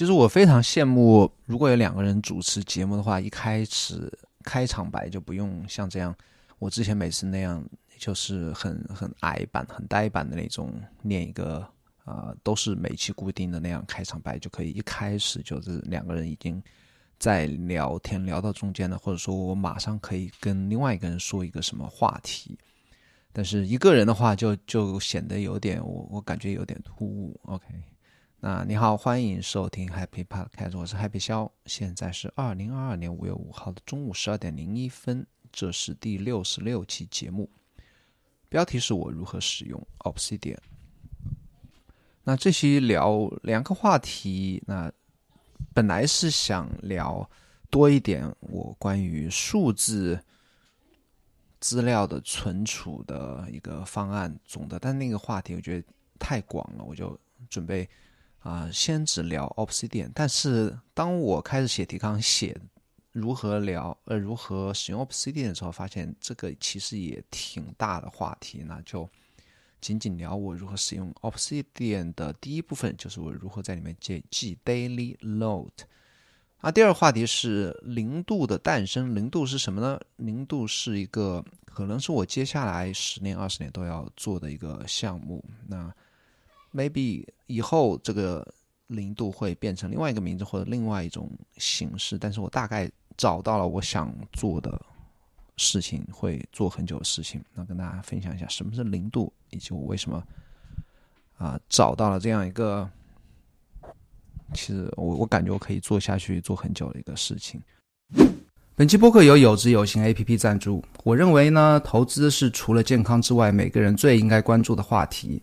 其实我非常羡慕，如果有两个人主持节目的话，一开始开场白就不用像这样，我之前每次那样，就是很很矮板、很呆板的那种念一个。啊，都是每期固定的那样开场白就可以，一开始就是两个人已经在聊天，聊到中间了，或者说我马上可以跟另外一个人说一个什么话题，但是一个人的话就就显得有点我我感觉有点突兀。OK，那你好，欢迎收听 Happy Podcast，我是 Happy 肖，现在是二零二二年五月五号的中午十二点零一分，这是第六十六期节目，标题是我如何使用 Obsidian。那这期聊两个话题，那本来是想聊多一点我关于数字资料的存储的一个方案总的，但那个话题我觉得太广了，我就准备啊先只聊 Obsidian。但是当我开始写提纲写如何聊呃如何使用 Obsidian 的时候，发现这个其实也挺大的话题，那就。仅仅聊我如何使用 Obsidian 的第一部分，就是我如何在里面记记 daily load。啊，第二个话题是零度的诞生。零度是什么呢？零度是一个可能是我接下来十年、二十年都要做的一个项目。那 maybe 以后这个零度会变成另外一个名字或者另外一种形式，但是我大概找到了我想做的。事情会做很久的事情，那跟大家分享一下什么是零度，以及我为什么啊找到了这样一个，其实我我感觉我可以做下去做很久的一个事情。本期播客由有知有行 A P P 赞助。我认为呢，投资是除了健康之外，每个人最应该关注的话题。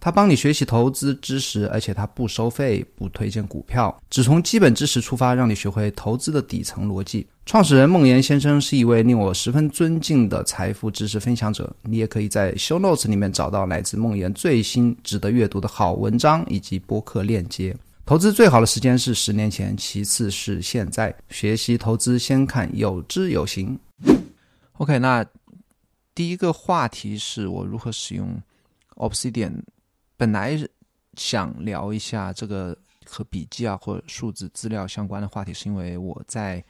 他帮你学习投资知识，而且他不收费，不推荐股票，只从基本知识出发，让你学会投资的底层逻辑。创始人孟岩先生是一位令我十分尊敬的财富知识分享者。你也可以在 Show Notes 里面找到来自孟岩最新值得阅读的好文章以及播客链接。投资最好的时间是十年前，其次是现在。学习投资先看有知有行。OK，那第一个话题是我如何使用 Obsidian。本来想聊一下这个和笔记啊或者数字资料相关的话题，是因为我在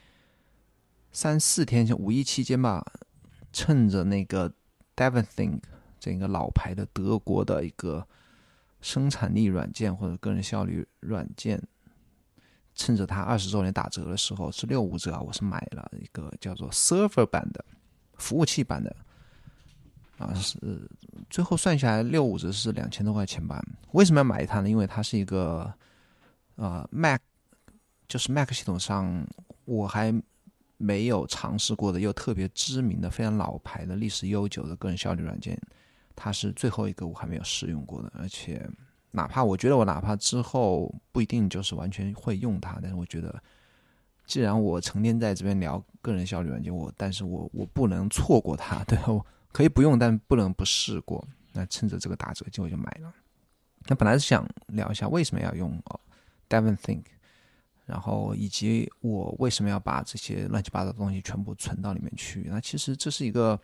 三四天前五一期间吧，趁着那个 DevonThink 这个老牌的德国的一个生产力软件或者个人效率软件，趁着它二十周年打折的时候是六五折，我是买了一个叫做 Server 版的服务器版的。啊，是最后算下来六五折是两千多块钱吧？为什么要买它呢？因为它是一个呃 Mac，就是 Mac 系统上我还没有尝试过的又特别知名的、非常老牌的、历史悠久的个人效率软件，它是最后一个我还没有试用过的。而且，哪怕我觉得我哪怕之后不一定就是完全会用它，但是我觉得，既然我成天在这边聊个人效率软件，我但是我我不能错过它，对吧？可以不用，但不能不试过。那趁着这个打折机会就买了。那本来是想聊一下为什么要用哦，Devon Think，然后以及我为什么要把这些乱七八糟的东西全部存到里面去。那其实这是一个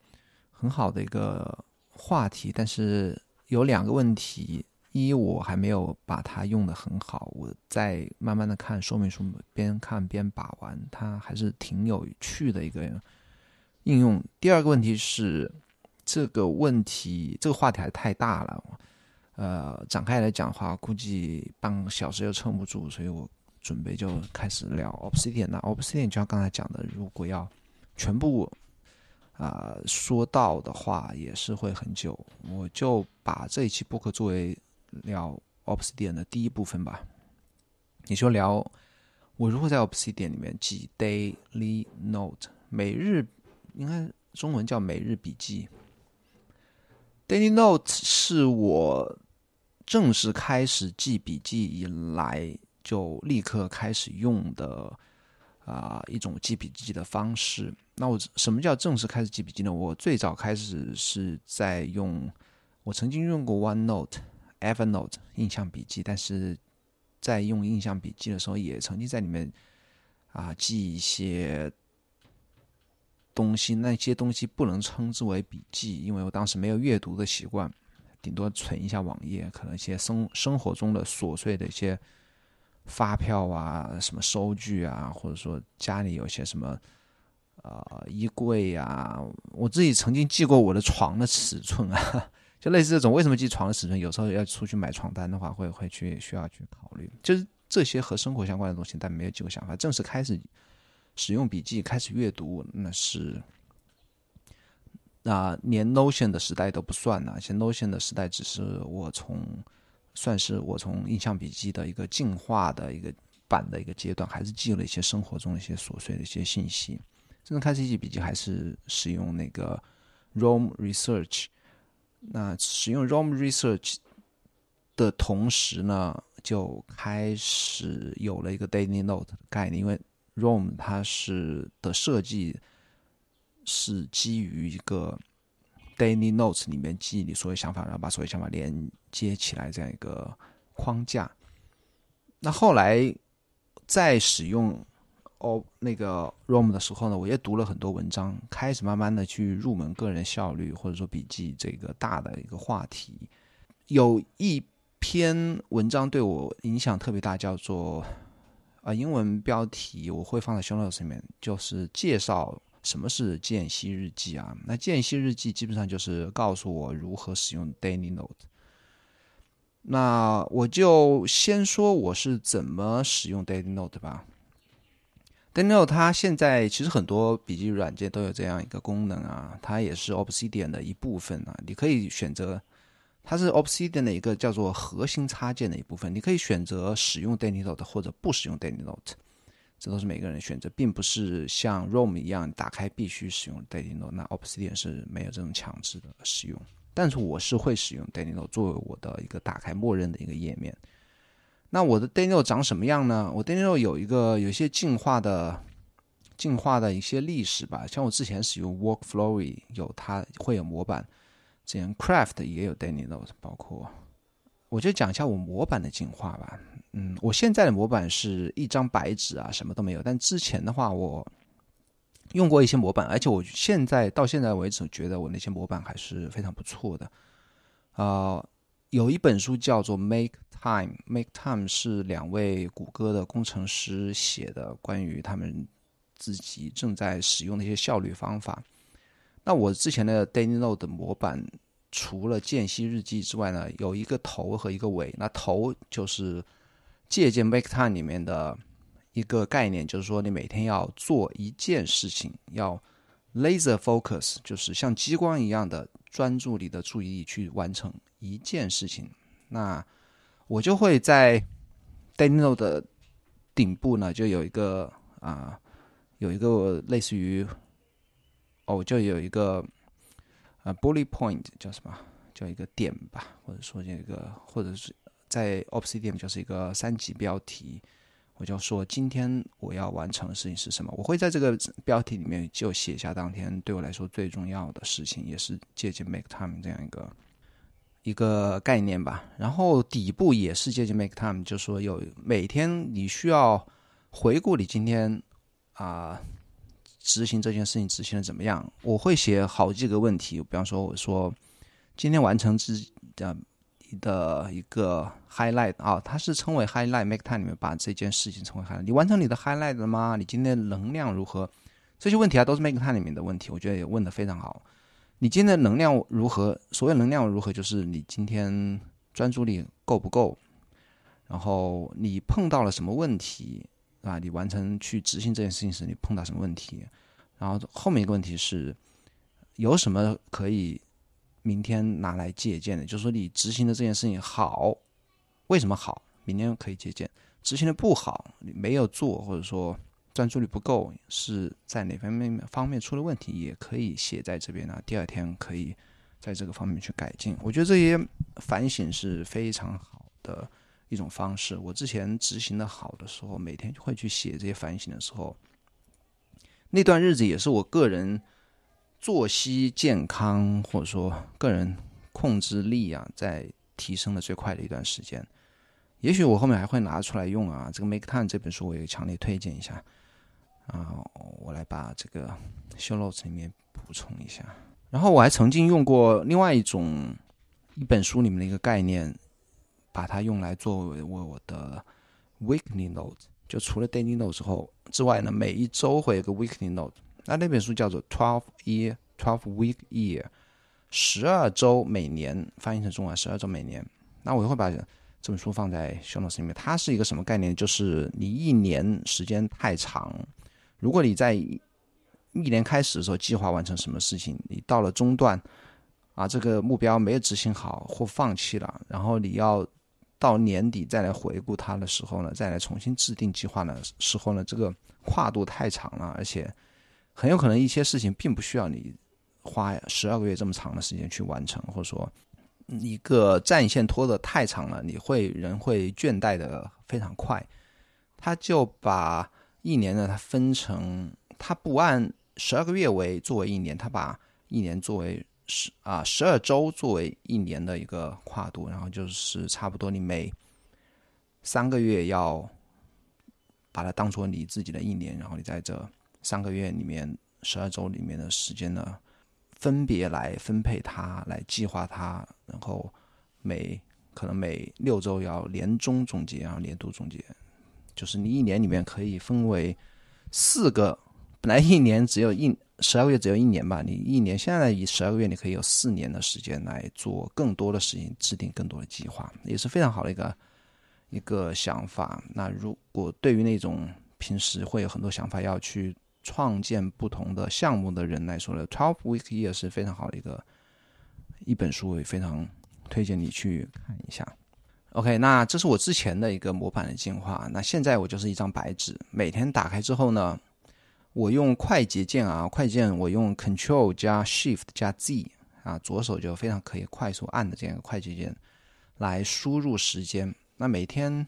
很好的一个话题，但是有两个问题：一，我还没有把它用的很好，我在慢慢的看说明书，边看边把玩，它还是挺有趣的一个应用。第二个问题是。这个问题，这个话题还太大了，呃，展开来讲的话，估计半个小时又撑不住，所以我准备就开始聊 Obsidian。那 Obsidian 就像刚才讲的，如果要全部啊说到的话，也是会很久。我就把这一期播客作为聊 Obsidian 的第一部分吧。你说聊我如何在 Obsidian 里面记 daily note，每日应该中文叫每日笔记。Daily Note 是我正式开始记笔记以来就立刻开始用的啊一种记笔记的方式。那我什么叫正式开始记笔记呢？我最早开始是在用，我曾经用过 OneNote、Evernote 印象笔记，但是在用印象笔记的时候，也曾经在里面啊记一些东西，那些东西不能称之为笔记，因为我当时没有阅读的习惯，顶多存一下网页，可能一些生生活中的琐碎的一些发票啊、什么收据啊，或者说家里有些什么。呃，衣柜呀，我自己曾经记过我的床的尺寸啊，就类似这种。为什么记床的尺寸？有时候要出去买床单的话，会会去需要去考虑，就是这些和生活相关的东西，但没有几个想法。正式开始使用笔记，开始阅读，那是那连 Notion 的时代都不算呢。其实 Notion 的时代只是我从算是我从印象笔记的一个进化的一个版的一个阶段，还是记录了一些生活中一些琐碎的一些信息。真正开始记笔记还是使用那个 ROM Research。那使用 ROM Research 的同时呢，就开始有了一个 Daily Note 的概念。因为 ROM 它是的设计是基于一个 Daily Notes 里面记忆你所有想法，然后把所有想法连接起来这样一个框架。那后来在使用。哦，那个 ROM 的时候呢，我也读了很多文章，开始慢慢的去入门个人效率或者说笔记这个大的一个话题。有一篇文章对我影响特别大，叫做啊英文标题我会放在 show notes 里面，就是介绍什么是间隙日记啊。那间隙日记基本上就是告诉我如何使用 daily note。那我就先说我是怎么使用 daily note 吧。daily note 它现在其实很多笔记软件都有这样一个功能啊，它也是 Obsidian 的一部分啊。你可以选择，它是 Obsidian 的一个叫做核心插件的一部分。你可以选择使用 Daily Note 或者不使用 Daily Note，这都是每个人选择，并不是像 ROM 一样打开必须使用 Daily Note。那 Obsidian 是没有这种强制的使用，但是我是会使用 Daily Note 作为我的一个打开默认的一个页面。那我的 Daily Note 长什么样呢？我 Daily Note 有一个有一些进化的进化的一些历史吧，像我之前使用 Workflowy 有它会有模板，之前 Craft 也有 Daily Note，包括我就讲一下我模板的进化吧。嗯，我现在的模板是一张白纸啊，什么都没有。但之前的话，我用过一些模板，而且我现在到现在为止觉得我那些模板还是非常不错的啊。有一本书叫做《Make Time》，《Make Time》是两位谷歌的工程师写的，关于他们自己正在使用的一些效率方法。那我之前的 Daily Note 模板，除了间隙日记之外呢，有一个头和一个尾。那头就是借鉴《Make Time》里面的一个概念，就是说你每天要做一件事情，要 Laser Focus，就是像激光一样的专注你的注意力去完成。一件事情，那我就会在 Daily Note 的顶部呢，就有一个啊，有一个类似于哦，就有一个啊，bullet point 叫什么？叫一个点吧，或者说这个，或者是在 Obsidian 就是一个三级标题，我就说今天我要完成的事情是什么？我会在这个标题里面就写下当天对我来说最重要的事情，也是借鉴 Make Time 这样一个。一个概念吧，然后底部也是借鉴 make time，就说有每天你需要回顾你今天啊执行这件事情执行的怎么样。我会写好几个问题，比方说我说今天完成之的的一个 highlight 啊，它是称为 highlight make time 里面把这件事情称为 highlight。你完成你的 highlight 了吗？你今天能量如何？这些问题啊都是 make time 里面的问题，我觉得也问的非常好。你今天的能量如何？所谓能量如何，就是你今天专注力够不够，然后你碰到了什么问题啊？你完成去执行这件事情时，你碰到什么问题？然后后面一个问题是，有什么可以明天拿来借鉴的？就是说你执行的这件事情好，为什么好？明天可以借鉴。执行的不好，你没有做，或者说。专注力不够是在哪方面方面出了问题，也可以写在这边呢。第二天可以在这个方面去改进。我觉得这些反省是非常好的一种方式。我之前执行的好的时候，每天就会去写这些反省的时候，那段日子也是我个人作息健康或者说个人控制力啊，在提升的最快的一段时间。也许我后面还会拿出来用啊。这个《Make Time》这本书，我也强烈推荐一下。啊，我来把这个 show notes 里面补充一下。然后我还曾经用过另外一种一本书里面的一个概念，把它用来作为我我的 weekly note。就除了 daily note 之后之外呢，每一周会有个 weekly note。那那本书叫做 Twelve Year Twelve Week Year，十二周每年翻译成中文十二周每年。那我就会把这本书放在 show notes 里面。它是一个什么概念？就是你一年时间太长，如果你在一年开始的时候计划完成什么事情，你到了中段啊，这个目标没有执行好或放弃了，然后你要。到年底再来回顾它的时候呢，再来重新制定计划的时候呢，这个跨度太长了，而且很有可能一些事情并不需要你花十二个月这么长的时间去完成，或者说一个战线拖得太长了，你会人会倦怠的非常快。他就把一年呢，他分成，他不按十二个月为作为一年，他把一年作为。十啊，十二周作为一年的一个跨度，然后就是差不多你每三个月要把它当做你自己的一年，然后你在这三个月里面，十二周里面的时间呢，分别来分配它，来计划它，然后每可能每六周要年终总结，然后年度总结，就是你一年里面可以分为四个，本来一年只有一。十二个月只有一年吧，你一年现在以十二个月，你可以有四年的时间来做更多的事情，制定更多的计划，也是非常好的一个一个想法。那如果对于那种平时会有很多想法要去创建不同的项目的人来说呢，Twelve Week Year 是非常好的一个一本书，也非常推荐你去看一下。OK，那这是我之前的一个模板的进化，那现在我就是一张白纸，每天打开之后呢。我用快捷键啊，快捷键我用 Control 加 Shift 加 Z 啊，左手就非常可以快速按的这样一个快捷键来输入时间。那每天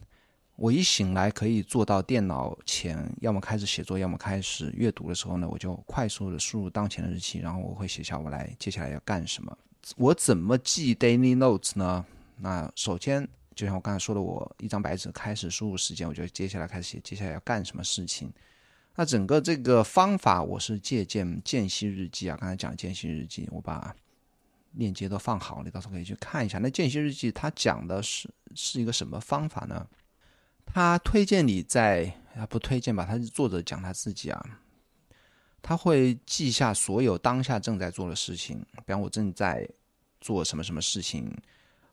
我一醒来可以坐到电脑前，要么开始写作，要么开始阅读的时候呢，我就快速的输入当前的日期，然后我会写下我来接下来要干什么。我怎么记 Daily Notes 呢？那首先就像我刚才说的，我一张白纸开始输入时间，我就接下来开始写接下来要干什么事情。那整个这个方法，我是借鉴间隙日记啊。刚才讲间隙日记，我把链接都放好，你到时候可以去看一下。那间隙日记它讲的是是一个什么方法呢？他推荐你在啊不推荐吧？他是作者讲他自己啊，他会记下所有当下正在做的事情，比方我正在做什么什么事情，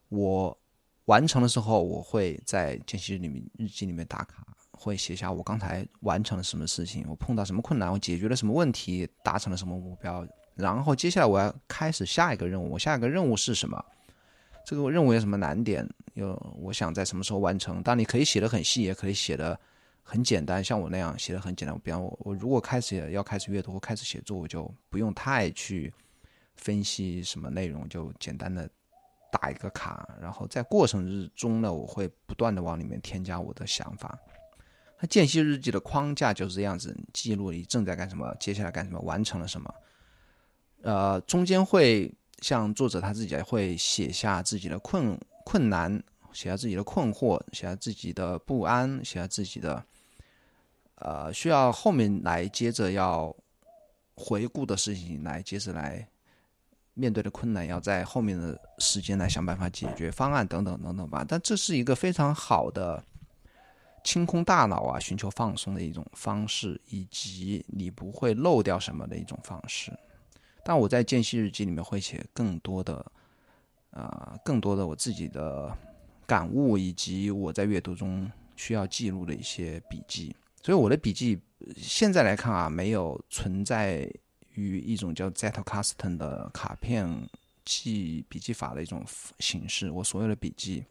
我完成的时候，我会在间隙里面日记里面打卡。会写下我刚才完成了什么事情，我碰到什么困难，我解决了什么问题，达成了什么目标，然后接下来我要开始下一个任务。我下一个任务是什么？这个任务有什么难点？有我想在什么时候完成？当你可以写的很细，也可以写的很简单，像我那样写的很简单。比方我我如果开始要开始阅读或开始写作，我就不用太去分析什么内容，就简单的打一个卡，然后在过程之中呢，我会不断的往里面添加我的想法。它间隙日记的框架就是这样子，记录你正在干什么，接下来干什么，完成了什么。呃，中间会像作者他自己会写下自己的困困难，写下自己的困惑，写下自己的不安，写下自己的呃需要后面来接着要回顾的事情，来接着来面对的困难，要在后面的时间来想办法解决方案等等等等吧。但这是一个非常好的。清空大脑啊，寻求放松的一种方式，以及你不会漏掉什么的一种方式。但我在间隙日记里面会写更多的，啊，更多的我自己的感悟，以及我在阅读中需要记录的一些笔记。所以我的笔记现在来看啊，没有存在于一种叫 Zettelkasten 的卡片记笔记法的一种形式。我所有的笔记。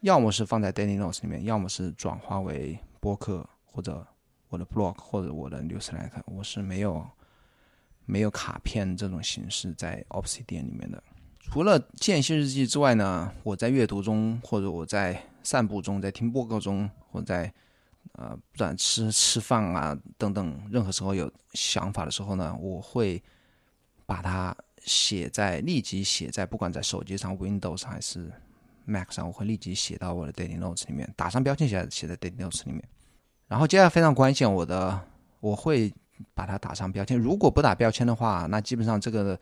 要么是放在 Daily Notes 里面，要么是转化为播客或者我的 blog 或者我的 newsletter。我是没有没有卡片这种形式在 Obsidian 里面的。除了间歇日记之外呢，我在阅读中，或者我在散步中，在听播客中，或在呃不管吃吃饭啊等等，任何时候有想法的时候呢，我会把它写在立即写在不管在手机上 Windows 还是。Mac 上我会立即写到我的 Daily Notes 里面，打上标签写写在 Daily Notes 里面。然后接下来非常关键，我的我会把它打上标签。如果不打标签的话，那基本上这个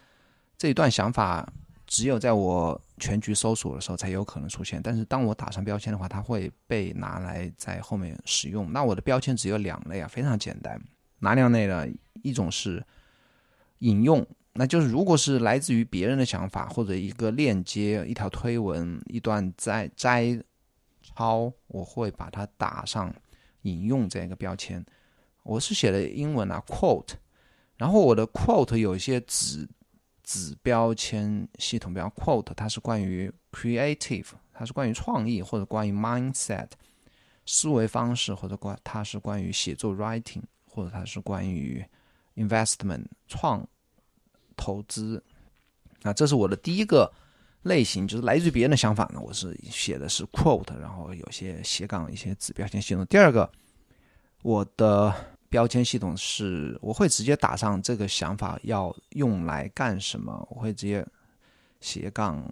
这一段想法只有在我全局搜索的时候才有可能出现。但是当我打上标签的话，它会被拿来在后面使用。那我的标签只有两类啊，非常简单。哪两类呢？一种是引用，那就是如果是来自于别人的想法或者一个链接、一条推文、一段摘摘抄，我会把它打上引用这样一个标签。我是写的英文啊，quote。然后我的 quote 有一些子子标签系统，比方 quote 它是关于 creative，它是关于创意或者关于 mindset 思维方式，或者关它是关于写作 writing。或者它是关于 investment 创投资，那这是我的第一个类型，就是来自于别人的想法呢。我是写的是 quote，然后有些斜杠一些子标签系统。第二个，我的标签系统是我会直接打上这个想法要用来干什么，我会直接斜杠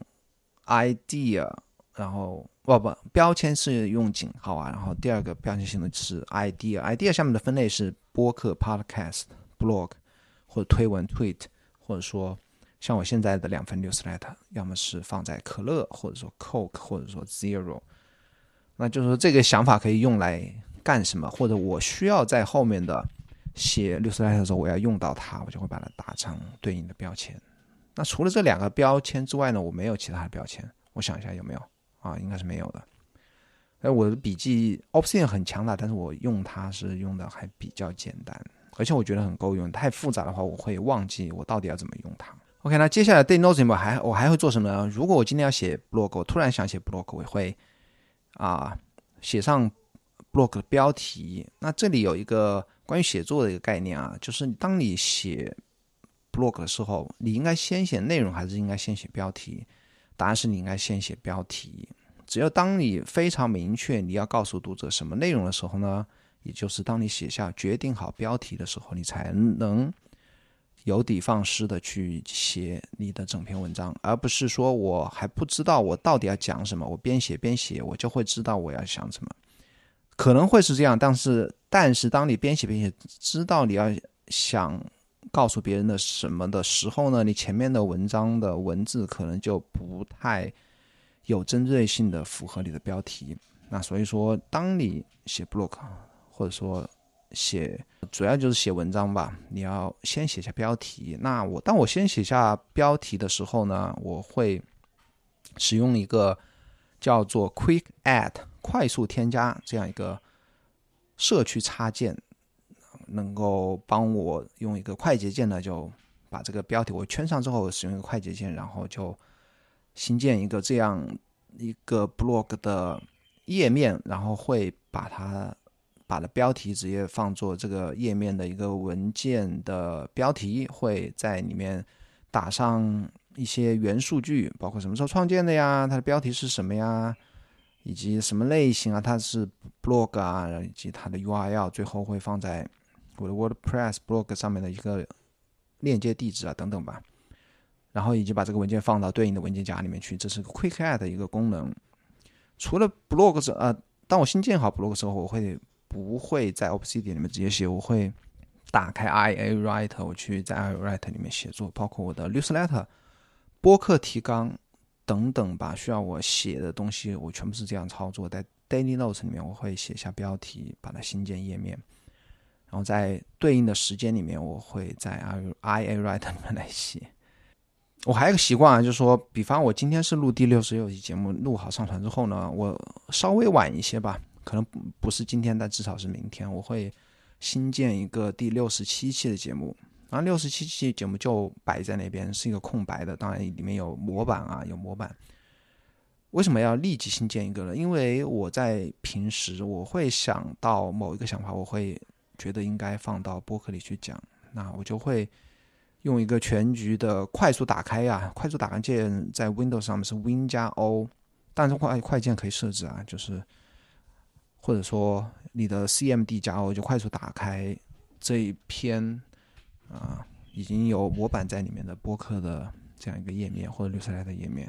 idea，然后。不不，标签是用井号啊。然后第二个标签系统是 idea，idea 下面的分类是播客 podcast、blog 或者推文 tweet，或者说像我现在的两份 newsletter，要么是放在可乐，或者说 coke，或者说 zero。那就是说这个想法可以用来干什么，或者我需要在后面的写 newsletter 的时候我要用到它，我就会把它打上对应的标签。那除了这两个标签之外呢，我没有其他的标签。我想一下有没有。啊，应该是没有的。哎，我的笔记 Option 很强大，但是我用它是用的还比较简单，而且我觉得很够用。太复杂的话，我会忘记我到底要怎么用它。OK，那接下来对 Notes 我还我还会做什么呢？如果我今天要写 blog，我突然想写 blog，我会啊写上 blog 的标题。那这里有一个关于写作的一个概念啊，就是当你写 blog 的时候，你应该先写内容还是应该先写标题？答案是你应该先写标题。只有当你非常明确你要告诉读者什么内容的时候呢，也就是当你写下决定好标题的时候，你才能有的放矢的去写你的整篇文章，而不是说我还不知道我到底要讲什么，我边写边写，我就会知道我要想什么。可能会是这样，但是但是当你边写边写，知道你要想。告诉别人的什么的时候呢？你前面的文章的文字可能就不太有针对性的符合你的标题。那所以说，当你写 blog 或者说写，主要就是写文章吧，你要先写下标题。那我当我先写下标题的时候呢，我会使用一个叫做 Quick Add 快速添加这样一个社区插件。能够帮我用一个快捷键呢，就把这个标题我圈上之后，使用一个快捷键，然后就新建一个这样一个 blog 的页面，然后会把它把的标题直接放作这个页面的一个文件的标题，会在里面打上一些元数据，包括什么时候创建的呀，它的标题是什么呀，以及什么类型啊，它是 blog 啊，以及它的 URL，最后会放在。我的 WordPress blog 上面的一个链接地址啊等等吧，然后以及把这个文件放到对应的文件夹里面去，这是个 Quick Add 的一个功能。除了 blog 时，呃，当我新建好 blog 之后，我会不会在 Obsidian 里面直接写？我会打开 IA Write，我去在 IA Write 里面写作，包括我的 Newsletter、播客提纲等等吧，需要我写的东西，我全部是这样操作。在 Daily Notes 里面，我会写下标题，把它新建页面。然后在对应的时间里面，我会在 i i a write 里面来写。我还有个习惯啊，就是说，比方我今天是录第六十六期节目，录好上传之后呢，我稍微晚一些吧，可能不是今天，但至少是明天，我会新建一个第六十七期的节目。然后六十七期节目就摆在那边，是一个空白的，当然里面有模板啊，有模板。为什么要立即新建一个呢？因为我在平时我会想到某一个想法，我会。觉得应该放到播客里去讲，那我就会用一个全局的快速打开呀，快速打开键在 Windows 上面是 Win 加 O，但是快快键可以设置啊，就是或者说你的 CMD 加 O 就快速打开这一篇啊已经有模板在里面的播客的这样一个页面或者留下来的页面，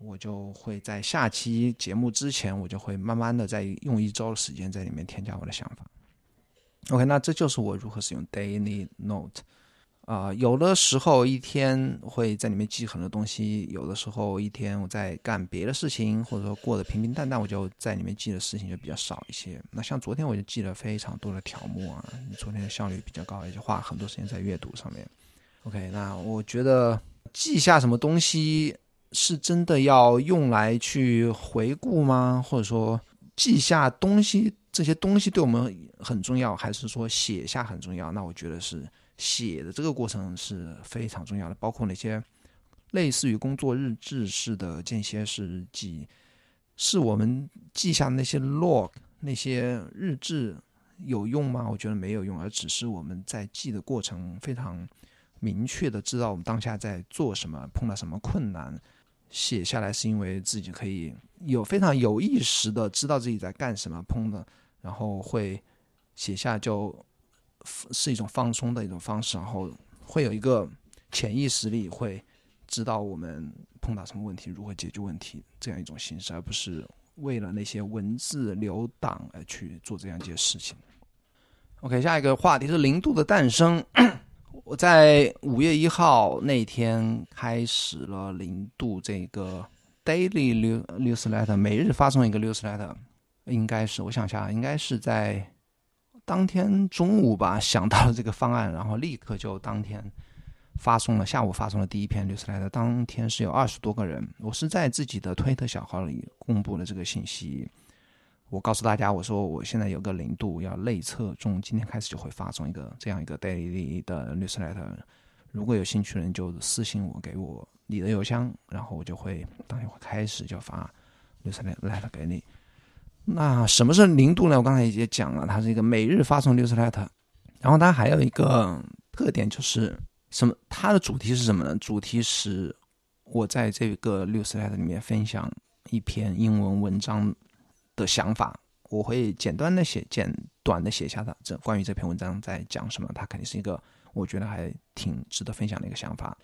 我就会在下期节目之前，我就会慢慢的在用一周的时间在里面添加我的想法。OK，那这就是我如何使用 Daily Note。啊，有的时候一天会在里面记很多东西，有的时候一天我在干别的事情，或者说过得平平淡淡，我就在里面记的事情就比较少一些。那像昨天我就记了非常多的条目啊，昨天的效率比较高，也就花很多时间在阅读上面。OK，那我觉得记下什么东西是真的要用来去回顾吗？或者说记下东西这些东西对我们很重要，还是说写下很重要？那我觉得是。写的这个过程是非常重要的，包括那些类似于工作日志式的间歇式日记，是我们记下那些 log 那些日志有用吗？我觉得没有用，而只是我们在记的过程非常明确的知道我们当下在做什么，碰到什么困难，写下来是因为自己可以有非常有意识的知道自己在干什么，碰的，然后会写下就。是一种放松的一种方式，然后会有一个潜意识里会知道我们碰到什么问题，如何解决问题这样一种形式，而不是为了那些文字留档而去做这样一件事情。OK，下一个话题是零度的诞生。我在五月一号那天开始了零度这个 daily newsletter，每日发送一个 newsletter，应该是我想下，应该是在。当天中午吧，想到了这个方案，然后立刻就当天发送了。下午发送了第一篇 newsletter。当天是有二十多个人，我是在自己的推特小号里公布了这个信息。我告诉大家，我说我现在有个零度要内测中，今天开始就会发送一个这样一个 daily 的 newsletter。如果有兴趣的人就私信我，给我你的邮箱，然后我就会当天会开始就发 newsletter 给你。那什么是零度呢？我刚才也讲了，它是一个每日发送 newsletter，然后它还有一个特点就是什么？它的主题是什么呢？主题是我在这个 newsletter 里面分享一篇英文文章的想法，我会简单的写、简短的写下它这关于这篇文章在讲什么。它肯定是一个我觉得还挺值得分享的一个想法，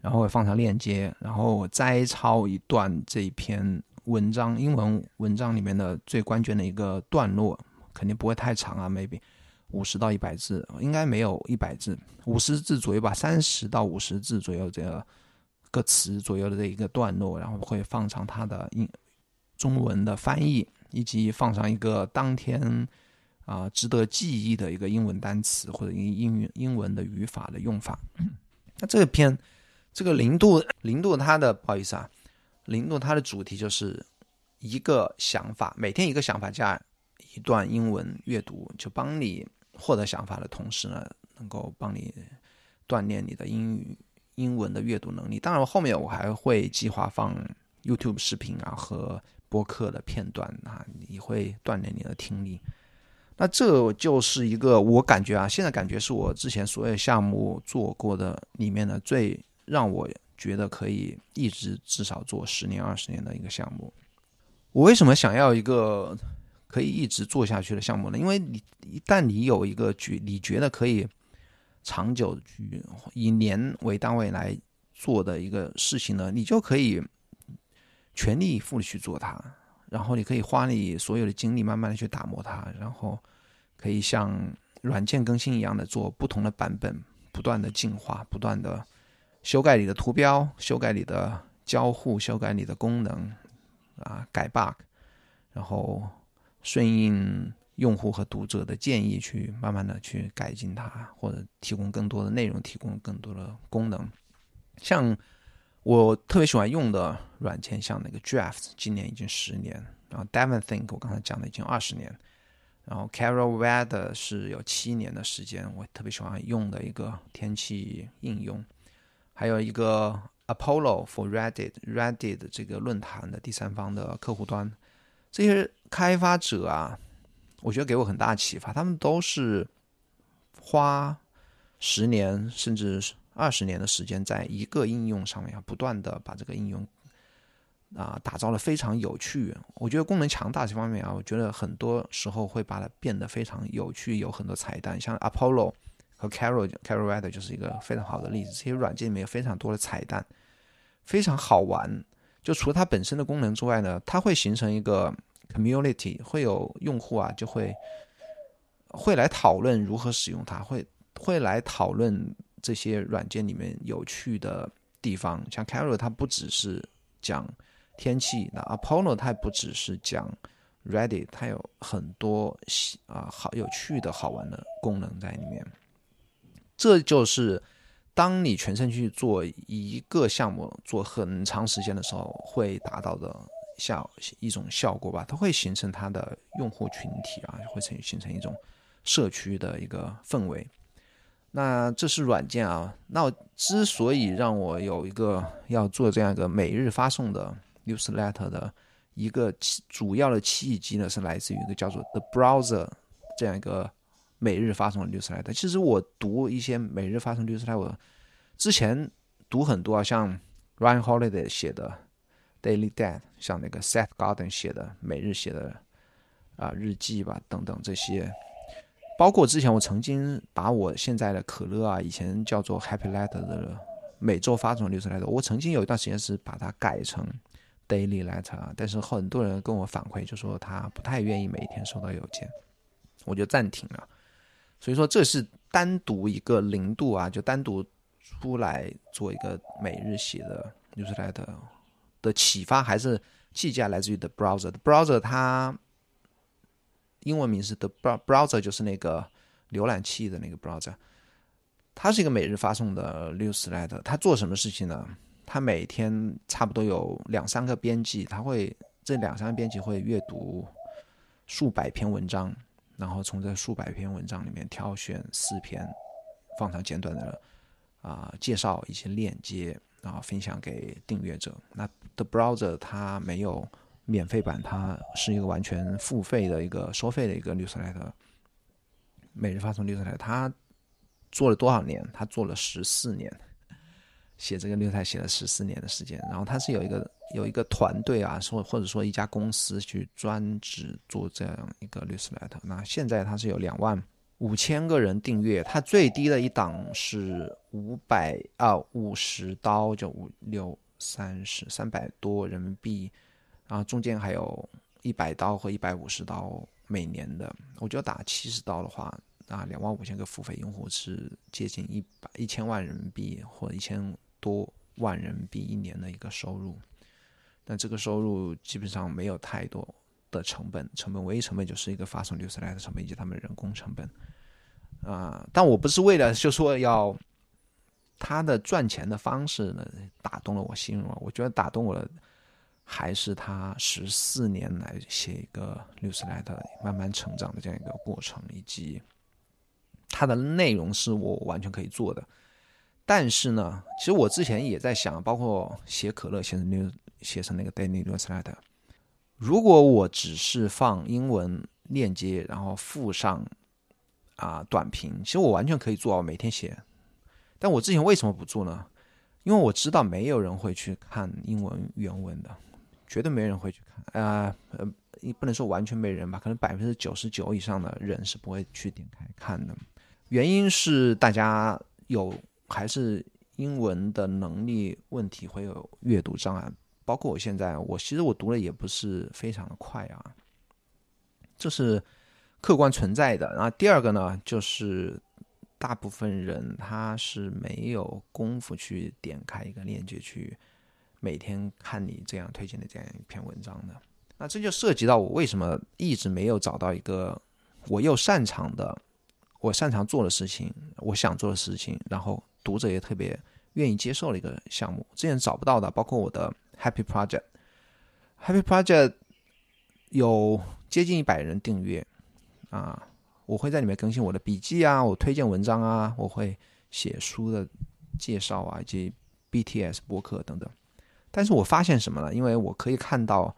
然后我放上链接，然后我摘抄一段这一篇。文章英文文章里面的最关键的一个段落，肯定不会太长啊，maybe 五十到一百字，应该没有一百字，五十字左右吧，三十到五十字左右这个个词左右的这一个段落，然后会放上它的英中文的翻译，以及放上一个当天啊值得记忆的一个英文单词或者英英语英文的语法的用法。那这篇这个零度零度它的不好意思啊。零度它的主题就是一个想法，每天一个想法加一段英文阅读，就帮你获得想法的同时呢，能够帮你锻炼你的英语英文的阅读能力。当然，后面我还会计划放 YouTube 视频啊和播客的片段啊，你会锻炼你的听力。那这就是一个我感觉啊，现在感觉是我之前所有项目做过的里面的最让我。觉得可以一直至少做十年二十年的一个项目。我为什么想要一个可以一直做下去的项目呢？因为你一旦你有一个觉，你觉得可以长久去以年为单位来做的一个事情呢，你就可以全力以赴的去做它。然后你可以花你所有的精力，慢慢的去打磨它，然后可以像软件更新一样的做不同的版本，不断的进化，不断的。修改你的图标，修改你的交互，修改你的功能，啊，改 bug，然后顺应用户和读者的建议去慢慢的去改进它，或者提供更多的内容，提供更多的功能。像我特别喜欢用的软件，像那个 Draft，今年已经十年，然后 Devon Think 我刚才讲的已经二十年，然后 Carol Weather 是有七年的时间，我特别喜欢用的一个天气应用。还有一个 Apollo for Reddit，Reddit 这个论坛的第三方的客户端，这些开发者啊，我觉得给我很大启发。他们都是花十年甚至二十年的时间，在一个应用上面不断的把这个应用啊打造的非常有趣。我觉得功能强大这方面啊，我觉得很多时候会把它变得非常有趣，有很多彩蛋，像 Apollo。和 Carol Carol Weather 就是一个非常好的例子。这些软件里面有非常多的彩蛋，非常好玩。就除了它本身的功能之外呢，它会形成一个 community，会有用户啊就会会来讨论如何使用它，会会来讨论这些软件里面有趣的地方。像 Carol，它不只是讲天气，那 Apollo 它也不只是讲 Ready，它有很多啊好有趣的好玩的功能在里面。这就是当你全身去做一个项目做很长时间的时候，会达到的效一种效果吧。它会形成它的用户群体啊，会成形成一种社区的一个氛围。那这是软件啊。那之所以让我有一个要做这样一个每日发送的 newsletter 的一个主要的契机呢，是来自于一个叫做 The Browser 这样一个。每日发送律师来的，其实我读一些每日发送律师来，我之前读很多啊，像 Ryan Holiday 写的 Daily Dad，像那个 Seth Godin 写的每日写的啊日记吧，等等这些，包括之前我曾经把我现在的可乐啊，以前叫做 Happy Letter 的每周发送律师来的，我曾经有一段时间是把它改成 Daily Letter，啊但是很多人跟我反馈就说他不太愿意每天收到邮件，我就暂停了。所以说，这是单独一个零度啊，就单独出来做一个每日写的 newsletter 的启发，还是计价来自于 the browser。the browser 它英文名是 the browser，就是那个浏览器的那个 browser。它是一个每日发送的 newsletter。它做什么事情呢？它每天差不多有两三个编辑，他会这两三个编辑会阅读数百篇文章。然后从这数百篇文章里面挑选四篇，放上简短的啊介绍一些链接，然后分享给订阅者。那 The Browser 它没有免费版，它是一个完全付费的一个收费的一个 newsletter，每日发送 newsletter。它做了多少年？它做了十四年。写这个六台写了十四年的时间，然后他是有一个有一个团队啊，说或者说一家公司去专职做这样一个 newsletter。那现在他是有两万五千个人订阅，它最低的一档是五百啊五十刀，就五六三十三百多人民币，然后中间还有一百刀和一百五十刀每年的。我觉得打七十刀的话，啊两万五千个付费用户是接近一百一千万人民币或一千。多万人民币一年的一个收入，但这个收入基本上没有太多的成本，成本唯一成本就是一个发送六十来的成本以及他们人工成本啊。但我不是为了就说要他的赚钱的方式呢打动了我心了，我觉得打动我的还是他十四年来写一个六十来的慢慢成长的这样一个过程，以及它的内容是我完全可以做的。但是呢，其实我之前也在想，包括写可乐，写成 new，写成那个 daily newsletter。如果我只是放英文链接，然后附上啊短评，其实我完全可以做，每天写。但我之前为什么不做呢？因为我知道没有人会去看英文原文的，绝对没人会去看。啊，呃，也不能说完全没人吧，可能百分之九十九以上的人是不会去点开看的。原因是大家有。还是英文的能力问题会有阅读障碍，包括我现在，我其实我读的也不是非常的快啊，这是客观存在的。然后第二个呢，就是大部分人他是没有功夫去点开一个链接去每天看你这样推荐的这样一篇文章的。那这就涉及到我为什么一直没有找到一个我又擅长的、我擅长做的事情、我想做的事情，然后。读者也特别愿意接受的一个项目，之前找不到的，包括我的 Happy Project，Happy Project 有接近一百人订阅啊，我会在里面更新我的笔记啊，我推荐文章啊，我会写书的介绍啊，以及 BTS 博客等等。但是我发现什么呢？因为我可以看到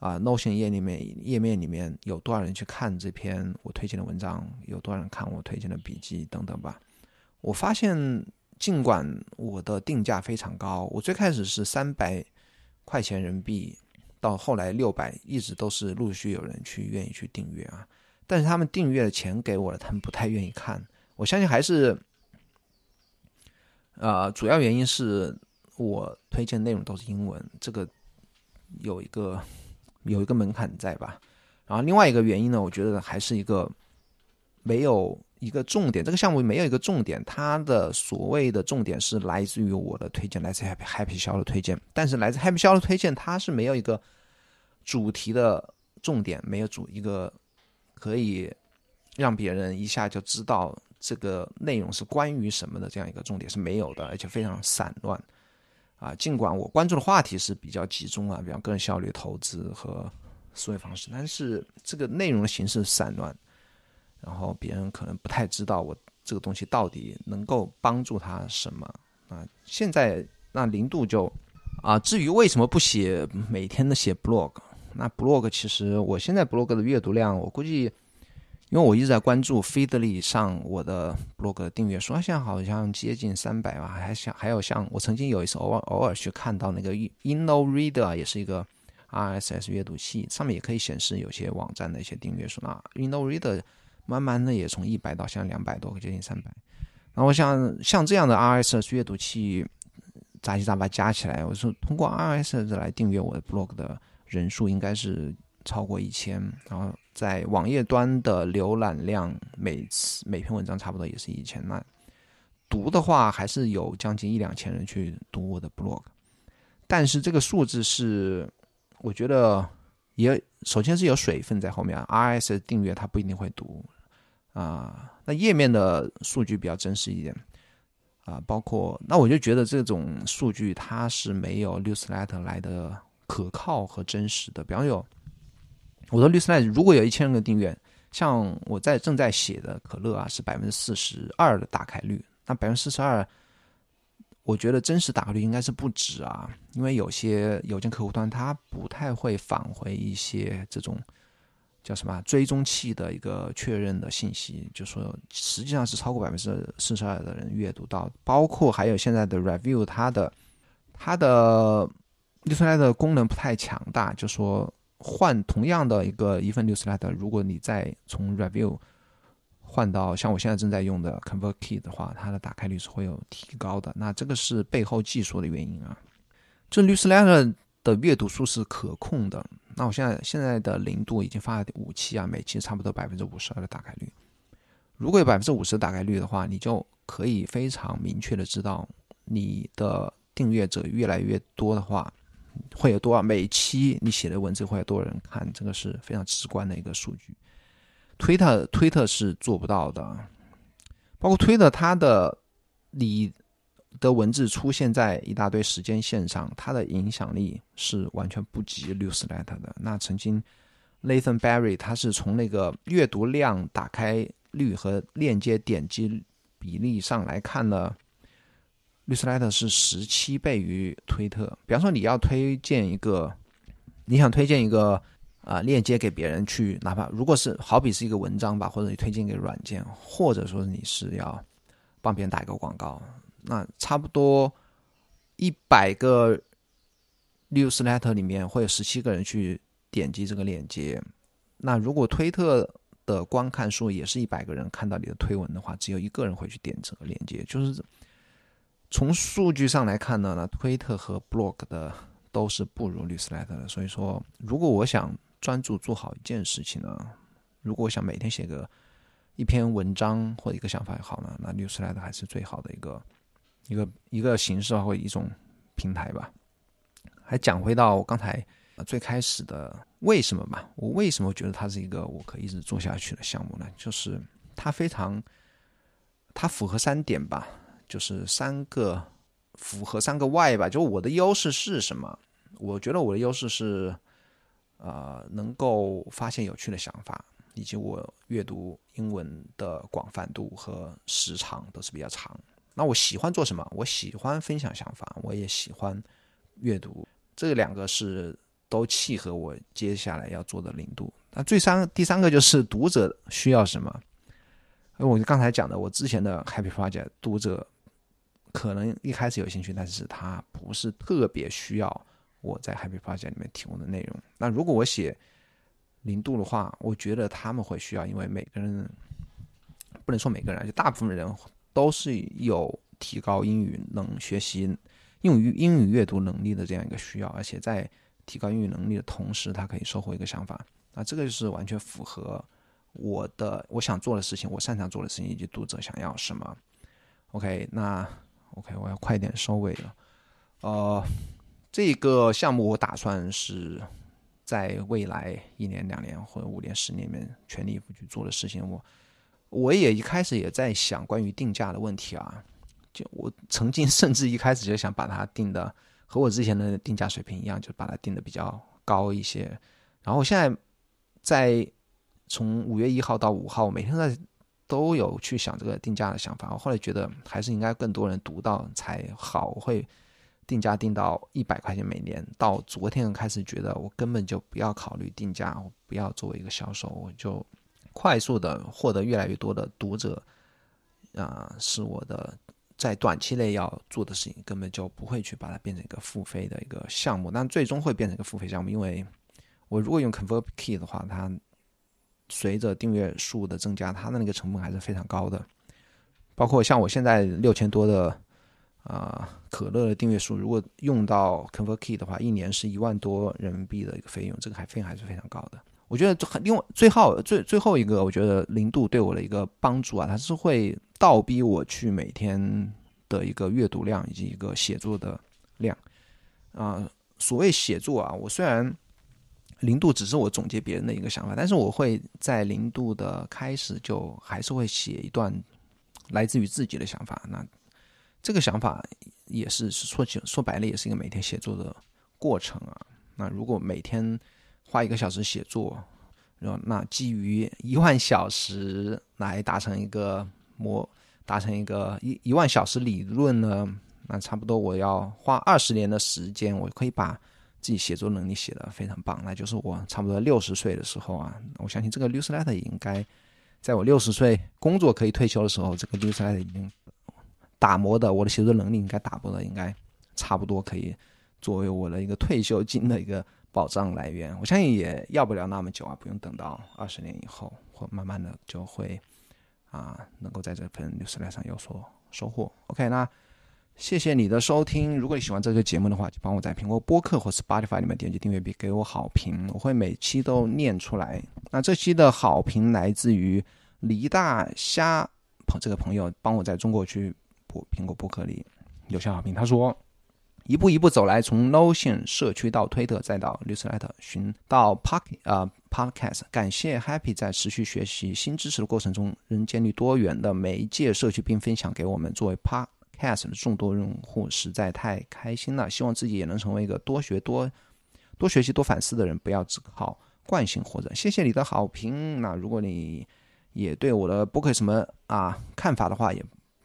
啊，Notion 页里面页面里面有多少人去看这篇我推荐的文章，有多少人看我推荐的笔记等等吧。我发现。尽管我的定价非常高，我最开始是三百块钱人民币，到后来六百，一直都是陆续有人去愿意去订阅啊。但是他们订阅的钱给我了，他们不太愿意看。我相信还是，呃，主要原因是我推荐内容都是英文，这个有一个有一个门槛在吧。然后另外一个原因呢，我觉得还是一个没有一个重点，这个项目没有一个重点，它的所谓的重点是来自于我的推荐，来自 Happy Happy 销的推荐。但是来自 Happy 销的推荐，它是没有一个主题的重点，没有主一个可以让别人一下就知道这个内容是关于什么的这样一个重点是没有的，而且非常散乱。啊，尽管我关注的话题是比较集中啊，比方个人效率、投资和思维方式，但是这个内容的形式散乱，然后别人可能不太知道我这个东西到底能够帮助他什么啊。现在那零度就啊，至于为什么不写每天的写 blog，那 blog 其实我现在 blog 的阅读量，我估计。因为我一直在关注 Feedly 上我的 blog 的订阅数，现在好像接近三百吧，还像还有像我曾经有一次偶尔偶尔去看到那个 Inno Reader 也是一个 RSS 阅读器，上面也可以显示有些网站的一些订阅数。那 Inno Reader 慢慢的也从一百到现在两百多个，接近三百。然后像像这样的 RSS 阅读器杂七杂八加起来，我说通过 RSS 来订阅我的 blog 的人数应该是。超过一千，然后在网页端的浏览量，每次每篇文章差不多也是一千。那读的话，还是有将近一两千人去读我的 blog。但是这个数字是，我觉得也首先是有水分在后面。RSS 订阅它不一定会读啊。那页面的数据比较真实一点啊，包括那我就觉得这种数据它是没有 Newsletter 来的可靠和真实的。比方有。我的 Newsletter 如果有一千个订阅，像我在正在写的可乐啊，是百分之四十二的打开率。那百分之四十二，我觉得真实打开率应该是不止啊，因为有些邮件客户端它不太会返回一些这种叫什么追踪器的一个确认的信息，就说实际上是超过百分之四十二的人阅读到，包括还有现在的 review，它的它的 newsletter 功能不太强大，就说。换同样的一个一份 newsletter，如果你再从 review 换到像我现在正在用的 ConvertKit 的话，它的打开率是会有提高的。那这个是背后技术的原因啊。这 newsletter 的阅读数是可控的。那我现在现在的零度已经发了五期啊，每期差不多百分之五十二的打开率。如果有百分之五十打开率的话，你就可以非常明确的知道你的订阅者越来越多的话。会有多少每期你写的文字会有多少人看？这个是非常直观的一个数据。推特推特是做不到的，包括推特它的你的文字出现在一大堆时间线上，它的影响力是完全不及 Newsletter 的。那曾经 Nathan Barry 他是从那个阅读量、打开率和链接点击比例上来看呢。Newsletter 是十七倍于推特。比方说，你要推荐一个，你想推荐一个啊链接给别人去，哪怕如果是好比是一个文章吧，或者你推荐给软件，或者说你是要帮别人打一个广告，那差不多一百个 Newsletter 里面会有十七个人去点击这个链接。那如果推特的观看数也是一百个人看到你的推文的话，只有一个人会去点这个链接，就是。从数据上来看呢，那推特和 blog 的都是不如 newsletter 的。所以说，如果我想专注做好一件事情呢，如果我想每天写个一篇文章或者一个想法也好呢，那 newsletter 还是最好的一个一个一个形式或一种平台吧。还讲回到我刚才最开始的为什么吧？我为什么觉得它是一个我可以一直做下去的项目呢？就是它非常，它符合三点吧。就是三个符合三个 Y 吧，就我的优势是什么？我觉得我的优势是，呃，能够发现有趣的想法，以及我阅读英文的广泛度和时长都是比较长。那我喜欢做什么？我喜欢分享想法，我也喜欢阅读，这两个是都契合我接下来要做的零度。那最三第三个就是读者需要什么？我刚才讲的，我之前的 Happy Project 读者。可能一开始有兴趣，但是他不是特别需要我在 Happy Project 里面提供的内容。那如果我写零度的话，我觉得他们会需要，因为每个人不能说每个人，就大部分人都是有提高英语能学习用于英语阅读能力的这样一个需要，而且在提高英语能力的同时，他可以收获一个想法。那这个就是完全符合我的我想做的事情，我擅长做的事情，以及读者想要什么。OK，那 OK，我要快点收尾了。呃，这个项目我打算是在未来一年、两年或者五年、十年里面全力以赴去做的事情。我我也一开始也在想关于定价的问题啊，就我曾经甚至一开始就想把它定的和我之前的定价水平一样，就把它定的比较高一些。然后现在在从五月一号到五号，每天在都有去想这个定价的想法。我后来觉得还是应该更多人读到才好，会。定价定到一百块钱每年，到昨天开始觉得我根本就不要考虑定价，我不要作为一个销售，我就快速的获得越来越多的读者，啊，是我的在短期内要做的事情，根本就不会去把它变成一个付费的一个项目，但最终会变成一个付费项目，因为我如果用 ConvertKey 的话，它随着订阅数的增加，它的那个成本还是非常高的，包括像我现在六千多的。啊，可乐的订阅数如果用到 ConvertKey 的话，一年是一万多人民币的一个费用，这个还费用还是非常高的。我觉得很另外最后最最后一个，我觉得零度对我的一个帮助啊，它是会倒逼我去每天的一个阅读量以及一个写作的量啊。所谓写作啊，我虽然零度只是我总结别人的一个想法，但是我会在零度的开始就还是会写一段来自于自己的想法。那这个想法也是说起说白了，也是一个每天写作的过程啊。那如果每天花一个小时写作，然后那基于一万小时来达成一个模，达成一个一一万小时理论呢，那差不多我要花二十年的时间，我可以把自己写作能力写得非常棒。那就是我差不多六十岁的时候啊，我相信这个 newsletter 应该在我六十岁工作可以退休的时候，这个 newsletter 已经。打磨的，我的写作能力应该打磨的应该差不多，可以作为我的一个退休金的一个保障来源。我相信也要不了那么久啊，不用等到二十年以后，或慢慢的就会啊，能够在这份六十来上有所收获。OK，那谢谢你的收听。如果你喜欢这个节目的话，就帮我在苹果播客或 Spotify 里面点击订阅并给我好评，我会每期都念出来。那这期的好评来自于黎大虾朋这个朋友，帮我在中国区苹果播客里留下好评。他说：“一步一步走来，从 Notion 社区到推特，再到 Newsletter，寻到 Park 啊 Podcast。感谢 Happy 在持续学习新知识的过程中，仍建立多元的媒介社区，并分享给我们作为 Podcast 的众多用户，实在太开心了。希望自己也能成为一个多学多多学习多反思的人，不要只靠惯性活着。谢谢你的好评。那如果你也对我的播客什么啊看法的话，也。”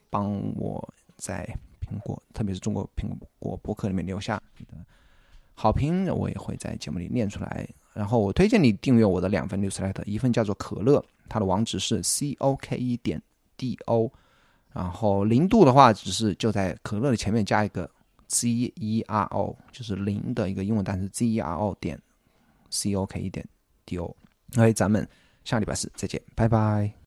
帮我在苹果，特别是中国苹果博客里面留下你的好评，我也会在节目里念出来。然后我推荐你订阅我的两份 newsletter，一份叫做可乐，它的网址是 c o k e 点 d o，然后零度的话，只是就在可乐的前面加一个 z e r o，就是零的一个英文单词 z e r o 点 c o k e 点 d o。OK，咱们下礼拜四再见，拜拜。